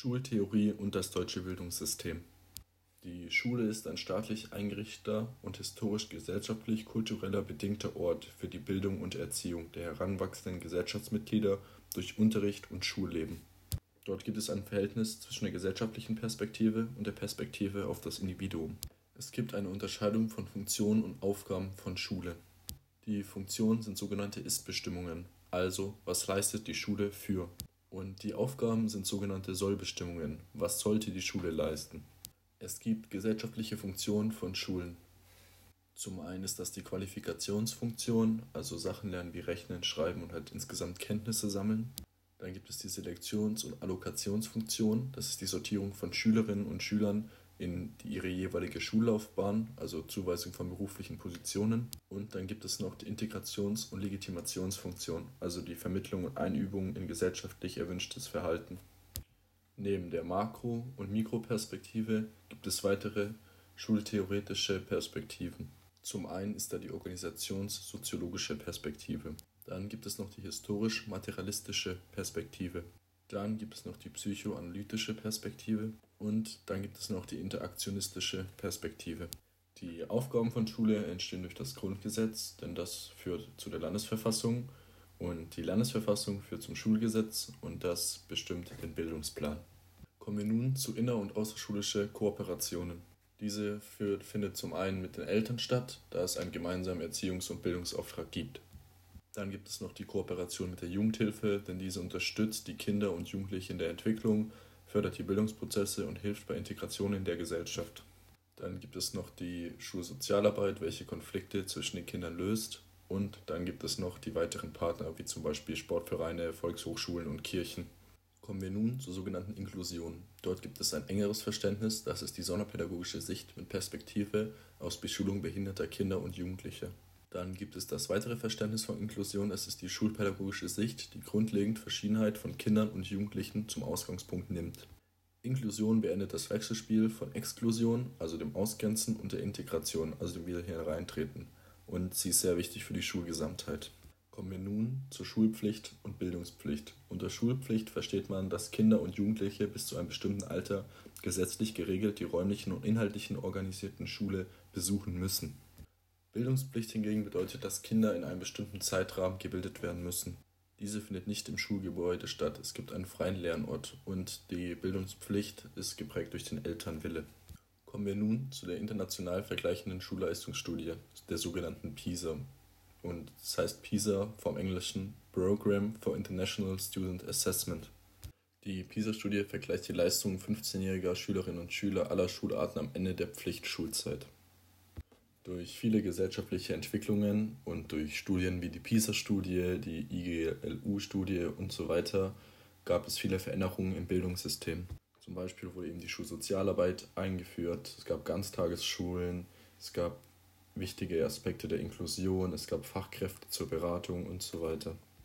Schultheorie und das deutsche Bildungssystem. Die Schule ist ein staatlich eingerichteter und historisch-gesellschaftlich-kultureller bedingter Ort für die Bildung und Erziehung der heranwachsenden Gesellschaftsmitglieder durch Unterricht und Schulleben. Dort gibt es ein Verhältnis zwischen der gesellschaftlichen Perspektive und der Perspektive auf das Individuum. Es gibt eine Unterscheidung von Funktionen und Aufgaben von Schule. Die Funktionen sind sogenannte Ist-Bestimmungen, also was leistet die Schule für. Und die Aufgaben sind sogenannte Sollbestimmungen, was sollte die Schule leisten. Es gibt gesellschaftliche Funktionen von Schulen. Zum einen ist das die Qualifikationsfunktion, also Sachen lernen wie Rechnen, Schreiben und halt insgesamt Kenntnisse sammeln. Dann gibt es die Selektions- und Allokationsfunktion, das ist die Sortierung von Schülerinnen und Schülern in ihre jeweilige Schullaufbahn, also Zuweisung von beruflichen Positionen. Und dann gibt es noch die Integrations- und Legitimationsfunktion, also die Vermittlung und Einübung in gesellschaftlich erwünschtes Verhalten. Neben der Makro- und Mikroperspektive gibt es weitere schultheoretische Perspektiven. Zum einen ist da die organisationssoziologische Perspektive. Dann gibt es noch die historisch-materialistische Perspektive. Dann gibt es noch die psychoanalytische Perspektive und dann gibt es noch die interaktionistische Perspektive. Die Aufgaben von Schule entstehen durch das Grundgesetz, denn das führt zu der Landesverfassung und die Landesverfassung führt zum Schulgesetz und das bestimmt den Bildungsplan. Kommen wir nun zu inner- und außerschulische Kooperationen. Diese führt, findet zum einen mit den Eltern statt, da es einen gemeinsamen Erziehungs- und Bildungsauftrag gibt. Dann gibt es noch die Kooperation mit der Jugendhilfe, denn diese unterstützt die Kinder und Jugendlichen in der Entwicklung, fördert die Bildungsprozesse und hilft bei Integration in der Gesellschaft. Dann gibt es noch die Schulsozialarbeit, welche Konflikte zwischen den Kindern löst und dann gibt es noch die weiteren Partner, wie zum Beispiel Sportvereine, Volkshochschulen und Kirchen. Kommen wir nun zur sogenannten Inklusion. Dort gibt es ein engeres Verständnis, das ist die sonderpädagogische Sicht mit Perspektive aus Beschulung behinderter Kinder und Jugendlicher. Dann gibt es das weitere Verständnis von Inklusion, das ist die schulpädagogische Sicht, die grundlegend Verschiedenheit von Kindern und Jugendlichen zum Ausgangspunkt nimmt. Inklusion beendet das Wechselspiel von Exklusion, also dem Ausgrenzen, und der Integration, also dem Wieder hereintreten und sie ist sehr wichtig für die Schulgesamtheit. Kommen wir nun zur Schulpflicht und Bildungspflicht. Unter Schulpflicht versteht man, dass Kinder und Jugendliche bis zu einem bestimmten Alter gesetzlich geregelt die räumlichen und inhaltlichen organisierten Schule besuchen müssen. Bildungspflicht hingegen bedeutet, dass Kinder in einem bestimmten Zeitrahmen gebildet werden müssen. Diese findet nicht im Schulgebäude statt. Es gibt einen freien Lernort und die Bildungspflicht ist geprägt durch den Elternwille. Kommen wir nun zu der international vergleichenden Schulleistungsstudie, der sogenannten PISA. Und das heißt PISA vom englischen Program for International Student Assessment. Die PISA-Studie vergleicht die Leistungen 15-jähriger Schülerinnen und Schüler aller Schularten am Ende der Pflichtschulzeit. Durch viele gesellschaftliche Entwicklungen und durch Studien wie die PISA-Studie, die IGLU-Studie und so weiter gab es viele Veränderungen im Bildungssystem. Zum Beispiel wurde eben die Schulsozialarbeit eingeführt, es gab Ganztagesschulen, es gab wichtige Aspekte der Inklusion, es gab Fachkräfte zur Beratung und so weiter.